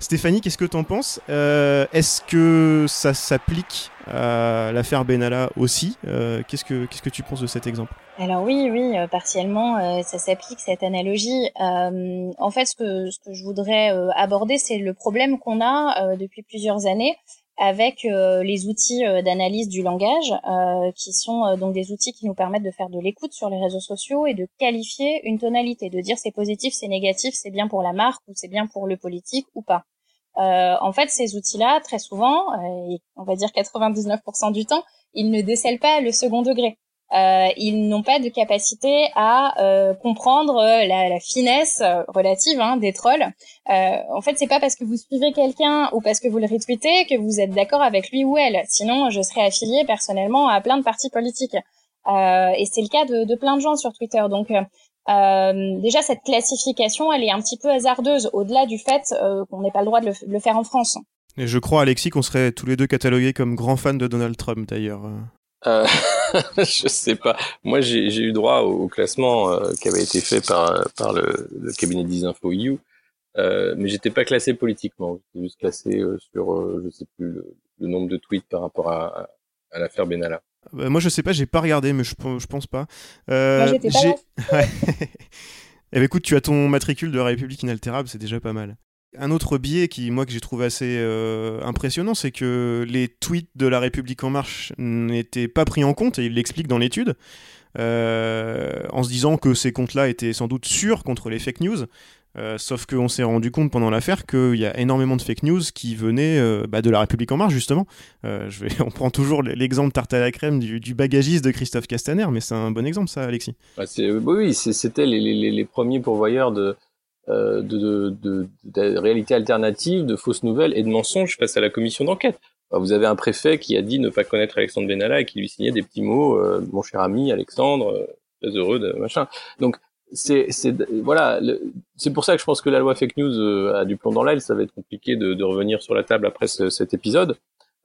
Stéphanie, qu'est-ce que t'en penses? Euh, Est-ce que ça s'applique à l'affaire Benalla aussi? Euh, qu'est-ce, que, qu'est-ce que tu penses de cet exemple? Alors oui, oui, euh, partiellement, ça s'applique cette analogie. en fait, ce que, ce que je voudrais aborder, c'est le problème qu'on a depuis plusieurs années avec les outils d'analyse du langage, qui sont donc des outils qui nous permettent de faire de l'écoute sur les réseaux sociaux et de qualifier une tonalité, de dire c'est positif, c'est négatif, c'est bien pour la marque ou c'est bien pour le politique ou pas. Euh, en fait, ces outils-là, très souvent, euh, on va dire 99% du temps, ils ne décèlent pas le second degré. euh, ils n'ont pas de capacité à euh, comprendre la, la, finesse relative hein, des trolls. Euh, en fait, c'est pas parce que vous suivez quelqu'un ou parce que vous le retweetez que vous êtes d'accord avec lui ou elle. Sinon, je serais affiliée personnellement à plein de partis politiques. et c'est le cas de, de, plein de gens sur Twitter. Donc déjà, cette classification, elle est un petit peu hasardeuse, au-delà du fait qu'on n'ait pas le droit de le, le faire en France. Et je crois, Alexis, qu'on serait tous les deux catalogués comme grands fans de Donald Trump, d'ailleurs. Euh, je sais pas. Moi, j'ai eu droit au, classement euh, qui avait été fait par, par le, le cabinet d'Isinfo EU, euh, mais j'étais pas classé politiquement. J'étais juste classé euh, sur, euh, je sais plus, le, le, nombre de tweets par rapport à, à l'affaire Benalla. Bah, moi, je sais pas, j'ai pas regardé, mais je, je pense pas. moi, j'étais pas eh ben, écoute, tu as ton matricule de République inaltérable, c'est déjà pas mal. Un autre biais qui, moi, que j'ai trouvé assez euh, impressionnant, c'est que les tweets de La République En Marche n'étaient pas pris en compte, et il l'explique dans l'étude, euh, en se disant que ces comptes-là étaient sans doute sûrs contre les fake news. Euh, sauf qu'on s'est rendu compte pendant l'affaire qu'il y a énormément de fake news qui venaient euh, bah, de la République en marche justement. Euh, je on prend toujours l'exemple tarte à la crème du, bagagiste de Christophe Castaner, mais c'est un bon exemple ça, Alexis. Bah, oui, c'était les, premiers pourvoyeurs de, de, de, de, réalité alternative, de fausses nouvelles et de mensonges face à la commission d'enquête. Vous avez un préfet qui a dit ne pas connaître Alexandre Benalla et qui lui signait des petits mots, mon cher ami Alexandre, très heureux de machin. Donc c'est voilà, c'est pour ça que je pense que la loi fake news a du plomb dans l'aile. Ça va être compliqué de, de, revenir sur la table après ce, cet épisode.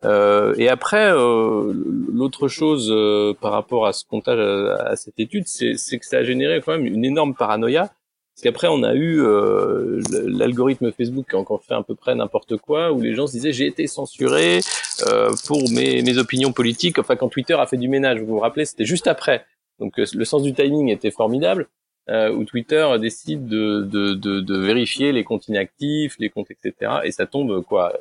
Euh, et après, euh, l'autre chose euh, par rapport à ce comptage à, à cette étude, c'est que ça a généré quand même une énorme paranoïa parce qu'après, on a eu euh, l'algorithme Facebook qui a encore fait à peu près n'importe quoi, où les gens se disaient j'ai été censuré euh, pour mes, mes opinions politiques. Enfin, quand Twitter a fait du ménage, vous vous rappelez, c'était juste après. Donc euh, le sens du timing était formidable, euh, où Twitter décide de, de, de, de, vérifier les comptes inactifs, les comptes, etc. Et ça tombe quoi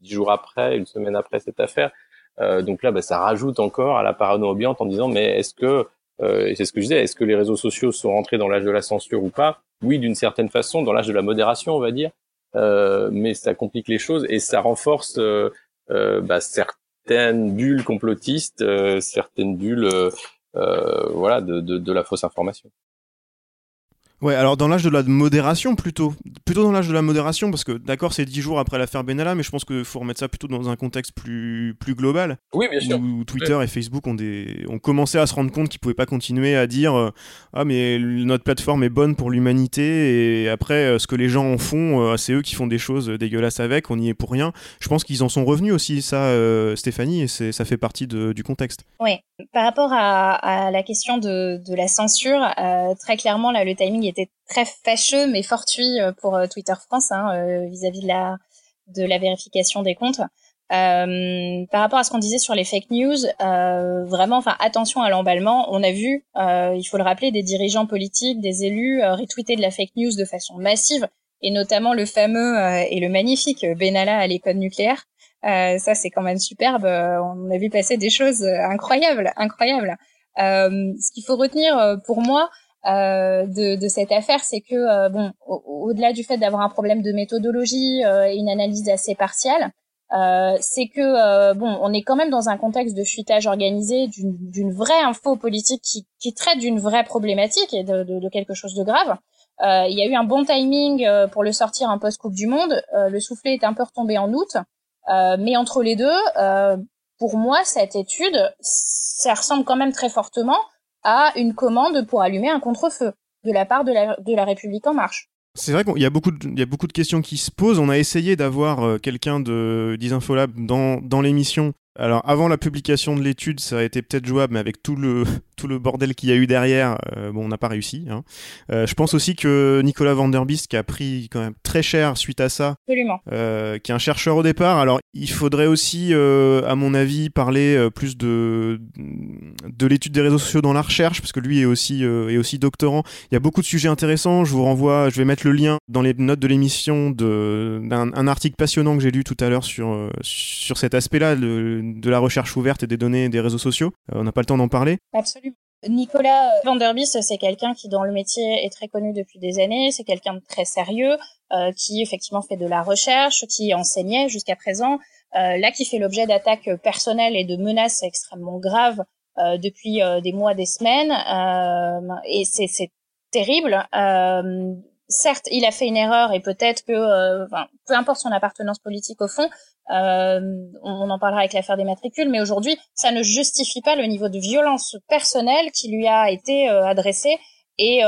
dix jours après, une semaine après cette affaire. Euh, donc là, bah, ça rajoute encore à la parano ambiante en disant mais est-ce que euh, c'est ce que je disais, est-ce que les réseaux sociaux sont rentrés dans l'âge de la censure ou pas? Oui, d'une certaine façon, dans l'âge de la modération, on va dire, euh, mais ça complique les choses et ça renforce euh, euh bah, certaines bulles complotistes, certaines bulles, voilà, de, de, de la fausse information. Ouais, alors dans l'âge de la modération plutôt. Plutôt dans l'âge de la modération, parce que d'accord, c'est dix jours après l'affaire Benalla, mais je pense qu'il faut remettre ça plutôt dans un contexte plus, plus global. Oui, bien sûr. Où Twitter et Facebook ont, des, ont commencé à se rendre compte qu'ils pouvaient pas continuer à dire euh, Ah, mais notre plateforme est bonne pour l'humanité, et après, euh, ce que les gens en font, euh, c'est eux qui font des choses dégueulasses avec, on y est pour rien. Je pense qu'ils en sont revenus aussi, ça, Stéphanie, et ça fait partie de, du contexte. Oui, par rapport à, à la question de, de la censure, très clairement, là, le timing est était très fâcheux mais fortuit euh, pour euh, Twitter France hein, euh, vis-à-vis de la de la vérification des comptes. Par rapport à ce qu'on disait sur les fake news, vraiment, enfin, attention à l'emballement. On a vu, il faut le rappeler, des dirigeants politiques, des élus retweeter de la fake news de façon massive, et notamment le fameux et le magnifique Benalla à l'école nucléaire. ça, c'est quand même superbe. On a vu passer des choses incroyables, incroyables. ce qu'il faut retenir pour moi, euh, de, de, cette affaire, c'est que euh, bon, au-delà du fait d'avoir un problème de méthodologie euh, et une analyse assez partielle, euh, c'est que bon, on est quand même dans un contexte de fuitage organisé d'une vraie info politique qui, qui traite d'une vraie problématique et de, de, de, quelque chose de grave. il y a eu un bon timing pour le sortir en post Coupe du Monde. le soufflet est un peu retombé en août, mais entre les deux, pour moi, cette étude, ça ressemble quand même très fortement à une commande pour allumer un contre-feu de la part de la, République en marche. C'est vrai qu'il y a beaucoup de, questions qui se posent. On a essayé d'avoir euh, quelqu'un de d'Isinfolab dans l'émission alors avant la publication de l'étude, ça a été peut-être jouable, mais avec tout le tout le bordel qu'il y a eu derrière, euh, bon, on n'a pas réussi. Hein. Euh, je pense aussi que Nicolas Vanderbist, qui a pris quand même très cher suite à ça, euh, qui est un chercheur au départ. Alors il faudrait aussi, à mon avis, parler plus de de l'étude des réseaux sociaux dans la recherche, parce que lui est aussi est aussi doctorant. Il y a beaucoup de sujets intéressants. Je vous renvoie, je vais mettre le lien dans les notes de l'émission d'un article passionnant que j'ai lu tout à l'heure sur sur cet aspect-là. Le, de la recherche ouverte et des données des réseaux sociaux. Euh, on n'a pas le temps d'en parler. Absolument. Nicolas Vanderbist, c'est quelqu'un qui dans le métier est très connu depuis des années, c'est quelqu'un de très sérieux, euh, qui effectivement fait de la recherche, qui enseignait jusqu'à présent, euh, là qui fait l'objet d'attaques personnelles et de menaces extrêmement graves depuis des mois, des semaines, et c'est terrible certes, il a fait une erreur et peut-être que, euh, peu importe son appartenance politique au fond, euh, on, en parlera avec l'affaire des matricules, mais aujourd'hui, ça ne justifie pas le niveau de violence personnelle qui lui a été euh, adressé et,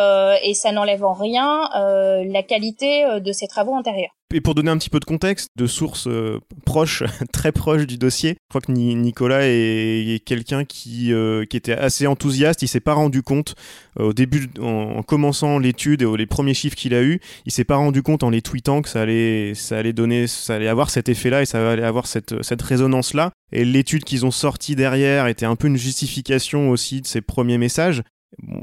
et ça n'enlève en rien la qualité de ses travaux antérieurs. Et pour donner un petit peu de contexte, de sources euh, proches, très proches du dossier, je crois que Nicolas est, quelqu'un qui, euh, qui était assez enthousiaste. Il s'est pas rendu compte euh, au début, en, commençant l'étude et les premiers chiffres qu'il a eu, il s'est pas rendu compte en les tweetant que ça allait, ça allait donner, ça allait avoir cet effet-là et ça allait avoir cette, cette résonance-là. Et l'étude qu'ils ont sortie derrière était un peu une justification aussi de ces premiers messages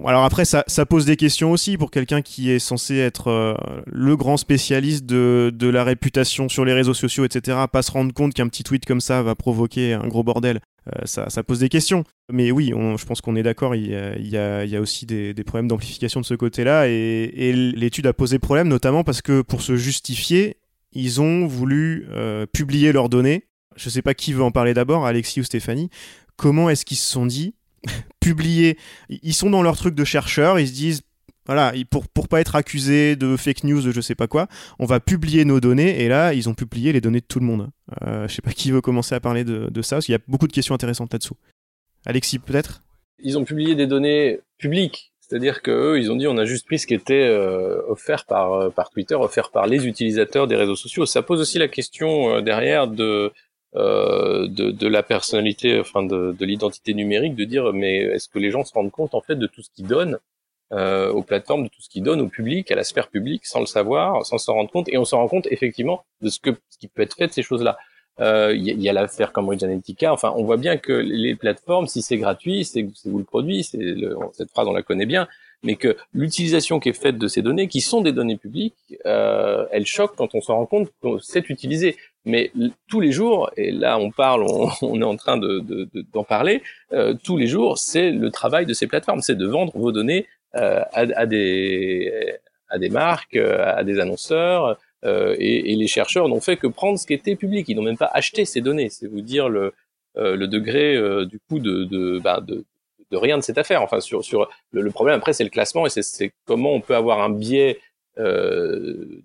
alors après, ça, pose des questions aussi pour quelqu'un qui est censé être euh, le grand spécialiste de, la réputation sur les réseaux sociaux, etc. Pas se rendre compte qu'un petit tweet comme ça va provoquer un gros bordel. Euh, ça, pose des questions. Mais oui, je pense qu'on est d'accord, il, y a, aussi des, problèmes d'amplification de ce côté-là. Et, l'étude a posé problème, notamment parce que pour se justifier, ils ont voulu euh, publier leurs données. Je ne sais pas qui veut en parler d'abord, Alexis ou Stéphanie. Comment est-ce qu'ils se sont dit publier. Ils sont dans leur truc de chercheurs, ils se disent voilà, pour, pour pas être accusés de fake news, de je sais pas quoi, on va publier nos données, et là, ils ont publié les données de tout le monde. Euh, je sais pas qui veut commencer à parler de, ça, parce qu'il y a beaucoup de questions intéressantes là-dessous. Alexis, peut-être? Ils ont publié des données publiques, c'est-à-dire qu'eux, ils ont dit on a juste pris ce qui était euh, offert par, euh, par Twitter, offert par les utilisateurs des réseaux sociaux. Ça pose aussi la question euh, derrière de de, de, la personnalité, enfin de, de l'identité numérique, de dire mais est-ce que les gens se rendent compte en fait de tout ce qu'ils donnent euh, aux plateformes, de tout ce qu'ils donnent au public, à la sphère publique, sans le savoir, sans s'en rendre compte, et on s'en rend compte effectivement de ce que ce qui peut être fait de ces choses-là. Euh, il euh, y, y, a l'affaire Cambridge Analytica. Enfin, on voit bien que les plateformes, si c'est gratuit, c'est vous le produit. C'est cette phrase on la connaît bien mais que l'utilisation qui est faite de ces données, qui sont des données publiques, euh, elle choque quand on se rend compte qu'on sait utiliser. Mais tous les jours, et là on parle, on, est en train d'en de, de, parler, euh, tous les jours, c'est le travail de ces plateformes, c'est de vendre vos données euh, à, à, des, à des marques, euh, à des annonceurs, euh, et, et, les chercheurs n'ont fait que prendre ce qui était public, ils n'ont même pas acheté ces données, c'est vous dire le, euh, le degré du coup de, de, bah, de, de rien de cette affaire. Enfin, sur, sur le, problème après, c'est le classement et c'est comment on peut avoir un biais euh,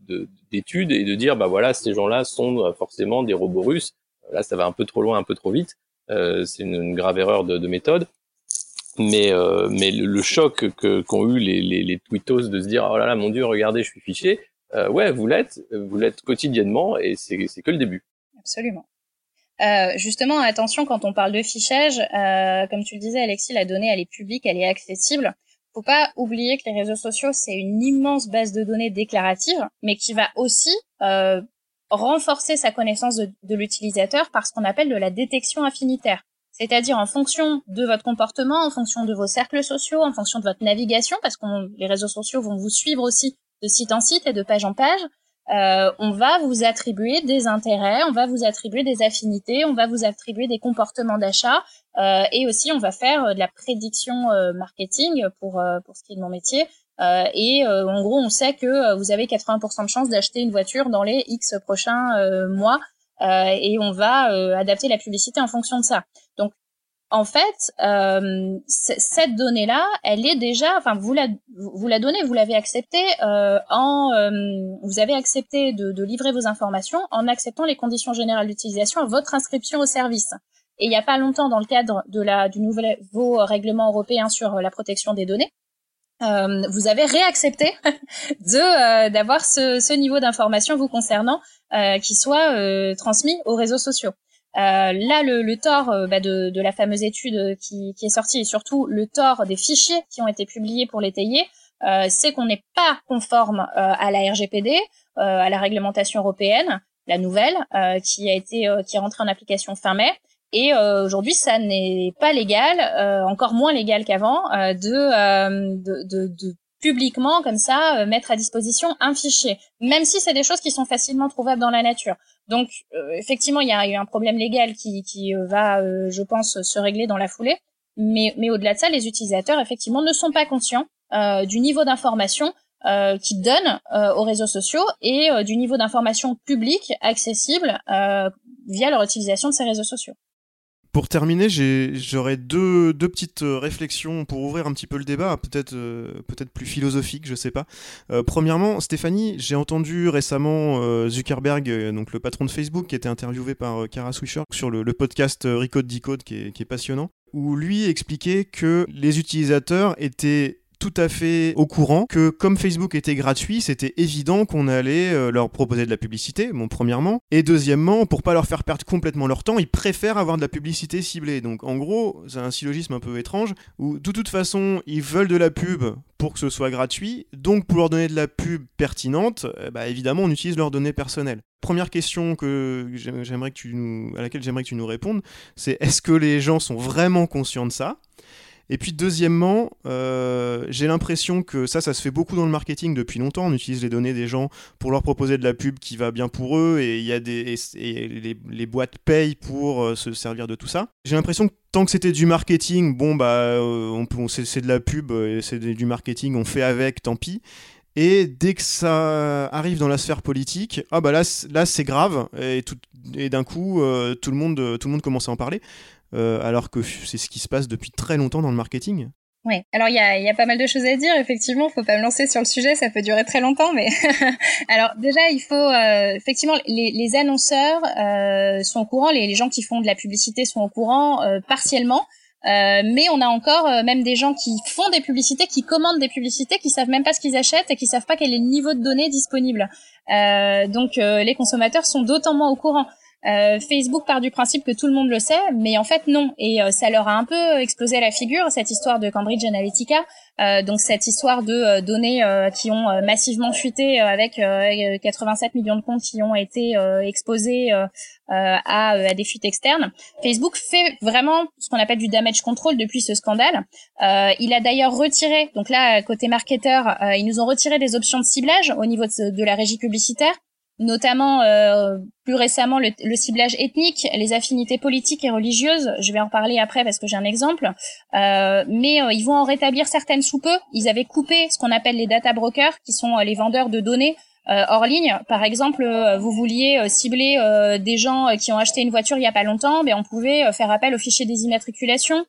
d'études et de dire, bah voilà, ces gens-là sont forcément des robots russes. Là, ça va un peu trop loin, un peu trop vite. Euh, c'est une, grave erreur de, de méthode. Mais, euh, mais le, choc qu'ont eu les, les, tweetos de se dire, oh là là, mon Dieu, regardez, je suis fiché. Euh, ouais, vous l'êtes, vous l'êtes quotidiennement et c'est que le début. Absolument. Euh, justement, attention quand on parle de fichage, euh, comme tu le disais, Alexis, la donnée elle est publique, elle est accessible. Faut pas oublier que les réseaux sociaux c'est une immense base de données déclarative, mais qui va aussi euh, renforcer sa connaissance de, de l'utilisateur par ce qu'on appelle de la détection affinitaire. C'est-à-dire en fonction de votre comportement, en fonction de vos cercles sociaux, en fonction de votre navigation, parce que les réseaux sociaux vont vous suivre aussi de site en site et de page en page. Euh, on va vous attribuer des intérêts, on va vous attribuer des affinités, on va vous attribuer des comportements d'achat euh, et aussi on va faire euh, de la prédiction marketing pour pour ce qui est de mon métier. et en gros, on sait que vous avez 80% de chances d'acheter une voiture dans les X prochains mois et on va adapter la publicité en fonction de ça. Donc en fait, euh, cette donnée-là, elle est déjà, enfin, vous la, vous la donnez, vous l'avez acceptée euh, en, euh, vous avez accepté de, de, livrer vos informations en acceptant les conditions générales d'utilisation à votre inscription au service. Et il n'y a pas longtemps, dans le cadre de la, du nouveau règlement européen sur la protection des données, euh, vous avez réaccepté de d'avoir ce, ce, niveau d'information vous concernant qui soit transmis aux réseaux sociaux. Euh, là, le, le tort euh, bah, de, de, la fameuse étude qui, qui, est sortie et surtout le tort des fichiers qui ont été publiés pour l'étayer, euh, c'est qu'on n'est pas conforme euh, à la RGPD, à la réglementation européenne, la nouvelle, qui a été qui est rentrée en application fin mai. Et aujourd'hui, ça n'est pas légal, encore moins légal qu'avant, de, de, de, de publiquement comme ça mettre à disposition un fichier, même si c'est des choses qui sont facilement trouvables dans la nature. Donc euh, effectivement, il y a eu un problème légal qui, qui euh, va, euh, je pense, se régler dans la foulée. Mais, mais au-delà de ça, les utilisateurs effectivement ne sont pas conscients du niveau d'information euh, qu'ils donnent aux réseaux sociaux et du niveau d'information publique accessible via leur utilisation de ces réseaux sociaux Pour terminer, j'aurais deux, deux, petites euh, réflexions pour ouvrir un petit peu le débat, peut-être euh, peut-être plus philosophique, je sais pas. Euh, premièrement, Stéphanie, j'ai entendu récemment Zuckerberg, donc le patron de Facebook, qui était interviewé par Kara Swisher sur le, podcast Recode Decode, qui est, qui est passionnant, où lui expliquait que les utilisateurs étaient tout à fait au courant que comme Facebook était gratuit, c'était évident qu'on allait euh, leur proposer de la publicité, bon premièrement, et deuxièmement, pour pas leur faire perdre complètement leur temps, ils préfèrent avoir de la publicité ciblée. Donc en gros, c'est un syllogisme un peu étrange où de toute façon, ils veulent de la pub pour que ce soit gratuit, donc pour leur donner de la pub pertinente, bah, évidemment, on utilise leurs données personnelles. Première question que j'aimerais que tu nous, à laquelle j'aimerais que tu nous répondes, c'est est-ce que les gens sont vraiment conscients de ça? Et puis deuxièmement, euh, j'ai l'impression que ça, ça se fait beaucoup dans le marketing depuis longtemps. On utilise les données des gens pour leur proposer de la pub qui va bien pour eux et y a des et, les, boîtes payent pour euh, se servir de tout ça. J'ai l'impression que tant que c'était du marketing, bon bah euh, c'est de la pub, c'est du marketing, on fait avec, tant pis. Et dès que ça arrive dans la sphère politique, ah bah là, là c'est grave et, et d'un coup tout le monde tout le monde commence à en parler. Euh, alors que c'est ce qui se passe depuis très longtemps dans le marketing. Oui, alors il y a, pas mal de choses à dire, effectivement, faut pas me lancer sur le sujet, ça peut durer très longtemps, mais alors déjà il faut euh, effectivement les, annonceurs euh, sont au courant, les, gens qui font de la publicité sont au courant partiellement, mais on a encore même des gens qui font des publicités, qui commandent des publicités, qui savent même pas ce qu'ils achètent et qui savent pas quel est le niveau de données disponible. donc les consommateurs sont d'autant moins au courant. Euh, Facebook part du principe que tout le monde le sait, mais en fait non. Et euh, ça leur a un peu explosé la figure cette histoire de Cambridge Analytica, euh, donc cette histoire de données qui ont massivement fuité avec 87 millions de comptes qui ont été exposés à, à, des fuites externes. Facebook fait vraiment ce qu'on appelle du damage control depuis ce scandale. il a d'ailleurs retiré, donc là côté marketeur, ils nous ont retiré des options de ciblage au niveau de la régie publicitaire notamment euh, plus récemment le, ciblage ethnique, les affinités politiques et religieuses. Je vais en parler après parce que j'ai un exemple. Euh, mais euh, ils vont en rétablir certaines sous peu. Ils avaient coupé ce qu'on appelle les data brokers, qui sont les vendeurs de données hors ligne. Par exemple, vous vouliez cibler des gens qui ont acheté une voiture il y a pas longtemps, mais on pouvait faire appel au fichier des immatriculations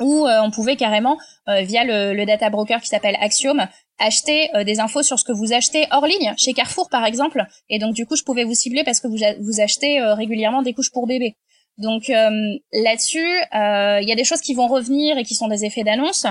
ou on pouvait carrément, via le, le, data broker qui s'appelle Axiom, acheter euh, des infos sur ce que vous achetez hors ligne, chez Carrefour par exemple. Et donc du coup, je pouvais vous cibler parce que vous, vous achetez euh, régulièrement des couches pour bébé. Donc euh, là-dessus, il y a des choses qui vont revenir et qui sont des effets d'annonce.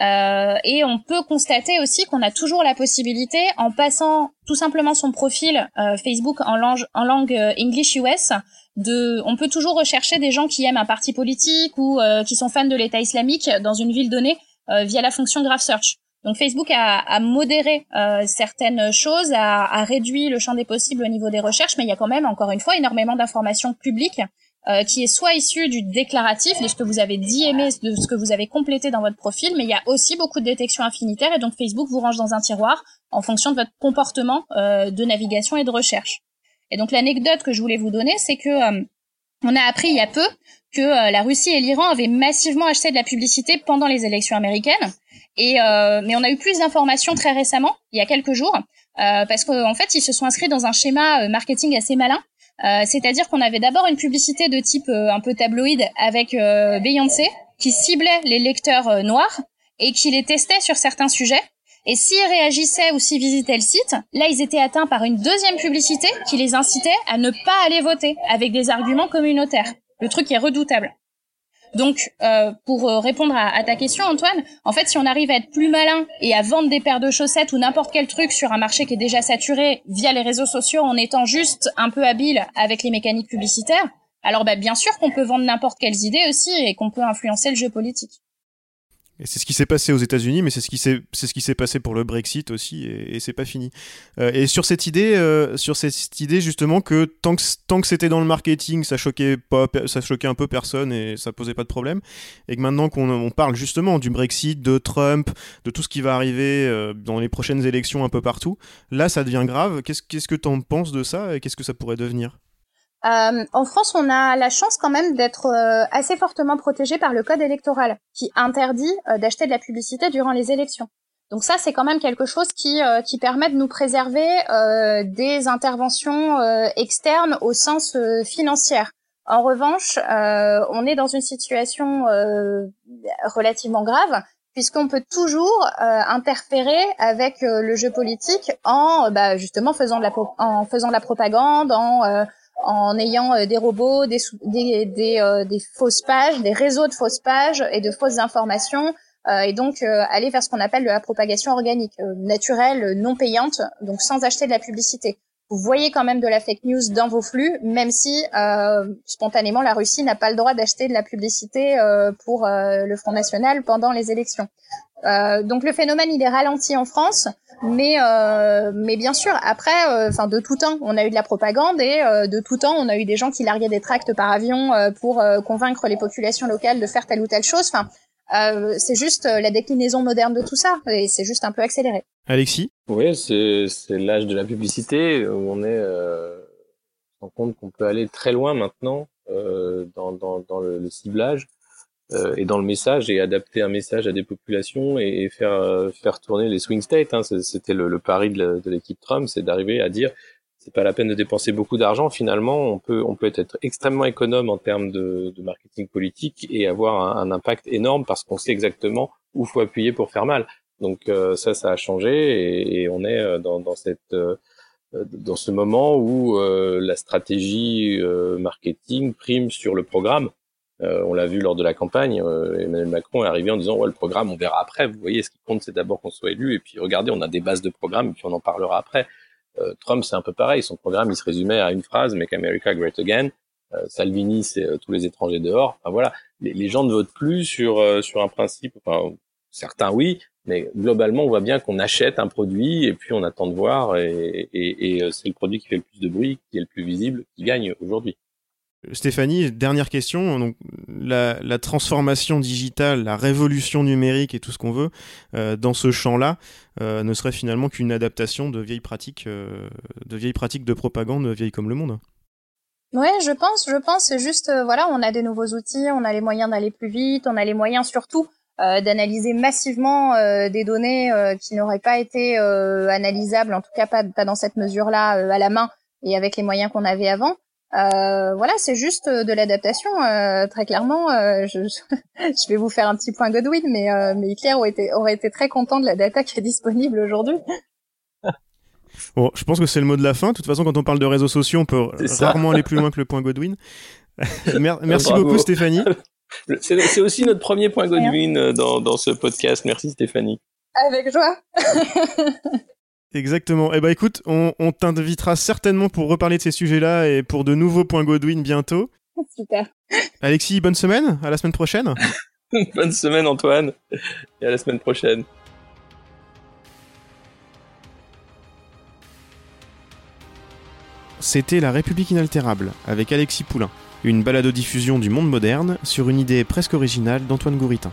et on peut constater aussi qu'on a toujours la possibilité, en passant tout simplement son profil Facebook en langue, en langue English US, de, on peut toujours rechercher des gens qui aiment un parti politique ou qui sont fans de l'État islamique dans une ville donnée via la fonction Graph Search. Donc Facebook a, a modéré euh, certaines choses, a, a, réduit le champ des possibles au niveau des recherches, mais il y a quand même, encore une fois, énormément d'informations publiques euh, qui est soit issues du déclaratif, de ce que vous avez dit aimer, de ce que vous avez complété dans votre profil, mais il y a aussi beaucoup de détection infinitaire et donc Facebook vous range dans un tiroir en fonction de votre comportement euh, de navigation et de recherche. Et donc l'anecdote que je voulais vous donner, c'est que euh, on a appris il y a peu que euh, la Russie et l'Iran avaient massivement acheté de la publicité pendant les élections américaines et euh, mais on a eu plus d'informations très récemment, il y a quelques jours, euh, parce qu'en fait ils se sont inscrits dans un schéma euh, marketing assez malin. C'est-à-dire qu'on avait d'abord une publicité de type un peu tabloïd avec Beyoncé qui ciblait les lecteurs noirs et qui les testait sur certains sujets. Et s'ils réagissaient ou s'ils visitaient le site, là ils étaient atteints par une deuxième publicité qui les incitait à ne pas aller voter avec des arguments communautaires. Le truc est redoutable. Donc, euh, pour euh, répondre à, ta question, Antoine, en fait, si on arrive à être plus malin et à vendre des paires de chaussettes ou n'importe quel truc sur un marché qui est déjà saturé via les réseaux sociaux en étant juste un peu habile avec les mécaniques publicitaires, alors bah, bien sûr qu'on peut vendre n'importe quelles idées aussi et qu'on peut influencer le jeu politique. Et c'est ce qui s'est passé aux États-Unis, mais c'est ce qui s'est passé pour le Brexit aussi, et, c'est pas fini. Euh, et sur cette idée, euh, sur cette idée justement que tant que tant que c'était dans le marketing, ça choquait pas, ça choquait un peu personne et ça posait pas de problème. Et que maintenant qu'on on parle justement du Brexit, de Trump, de tout ce qui va arriver euh, dans les prochaines élections un peu partout, là ça devient grave. Qu'est-ce qu'est-ce que t'en penses de ça et qu'est-ce que ça pourrait devenir? Euh, en France, on a la chance quand même d'être euh, assez fortement protégé par le code électoral, qui interdit euh, d'acheter de la publicité durant les élections. Donc ça, c'est quand même quelque chose qui, qui permet de nous préserver des interventions externes au sens financier. En revanche, on est dans une situation relativement grave puisqu'on peut toujours interférer avec le jeu politique en bah, justement faisant de la en faisant de la propagande, en en ayant des robots, des, des, des, fausses pages, des réseaux de fausses pages et de fausses informations euh, et donc euh, aller vers ce qu'on appelle la propagation organique, euh, naturelle, non payante, donc sans acheter de la publicité. Vous voyez quand même de la fake news dans vos flux, même si spontanément la Russie n'a pas le droit d'acheter de la publicité pour le Front National pendant les élections. Donc le phénomène il est ralenti en France, mais mais bien sûr après, enfin de tout temps on a eu de la propagande et de tout temps on a eu des gens qui larguaient des tracts par avion pour convaincre les populations locales de faire telle ou telle chose. Enfin euh, c'est juste euh, la déclinaison moderne de tout ça, et c'est juste un peu accéléré. Alexis? Oui, c'est l'âge de la publicité, où on est euh, on rend compte qu'on peut aller très loin maintenant euh, dans, dans, dans le, ciblage euh, et dans le message, et adapter un message à des populations et, faire, faire tourner les swing states. Hein. C'était le, le, pari de l'équipe Trump, c'est d'arriver à dire c'est pas la peine de dépenser beaucoup d'argent. Finalement, on peut on peut être extrêmement économe en termes de, de marketing politique et avoir un, impact énorme parce qu'on sait exactement où faut appuyer pour faire mal. Donc euh, ça, ça a changé et, et on est euh, dans, dans cette euh, dans ce moment où la stratégie marketing prime sur le programme. On l'a vu lors de la campagne. Emmanuel Macron est arrivé en disant ouais le programme on verra après. Vous voyez, ce qui compte c'est d'abord qu'on soit élu et puis regardez on a des bases de programme et puis on en parlera après. Euh, Trump, c'est un peu pareil. Son programme, il se résumait à une phrase Make America Great Again. Euh, Salvini, c'est euh, tous les étrangers dehors. Voilà, les, gens ne votent plus sur sur un principe. Enfin, certains oui, mais globalement, on voit bien qu'on achète un produit et puis on attend de voir. Et c'est le produit qui fait le plus de bruit, qui est le plus visible, qui gagne aujourd'hui. Stéphanie, dernière question. Donc, la, transformation digitale, la révolution numérique et tout ce qu'on veut euh, dans ce champ-là euh, ne serait finalement qu'une adaptation de vieilles pratiques, euh, de vieilles pratiques de propagande vieilles comme le monde. Ouais, je pense, je pense. C'est juste, voilà, on a des nouveaux outils, on a les moyens d'aller plus vite, on a les moyens surtout d'analyser massivement des données qui n'auraient pas été analysables, en tout cas pas, pas dans cette mesure-là à la main et avec les moyens qu'on avait avant. Euh, voilà, c'est juste euh, de l'adaptation. Euh, très clairement, je, je, vais vous faire un petit point Godwin, mais, mais Hitler aurait été, aurait été très content de la data qui est disponible aujourd'hui. Bon, je pense que c'est le mot de la fin. De toute façon, quand on parle de réseaux sociaux, on peut rarement aller plus loin que le point Godwin. Merci beaucoup, Stéphanie. C'est aussi notre premier point Godwin dans, dans ce podcast. Merci, Stéphanie. Avec joie. Exactement. Eh ben écoute, on, t'invitera certainement pour reparler de ces sujets-là et pour de nouveaux points Godwin bientôt. Super. Alexis, bonne semaine. À la semaine prochaine. bonne semaine Antoine. Et à la semaine prochaine. C'était La République inaltérable avec Alexis Poulain, une balado-diffusion du monde moderne sur une idée presque originale d'Antoine Gouritin.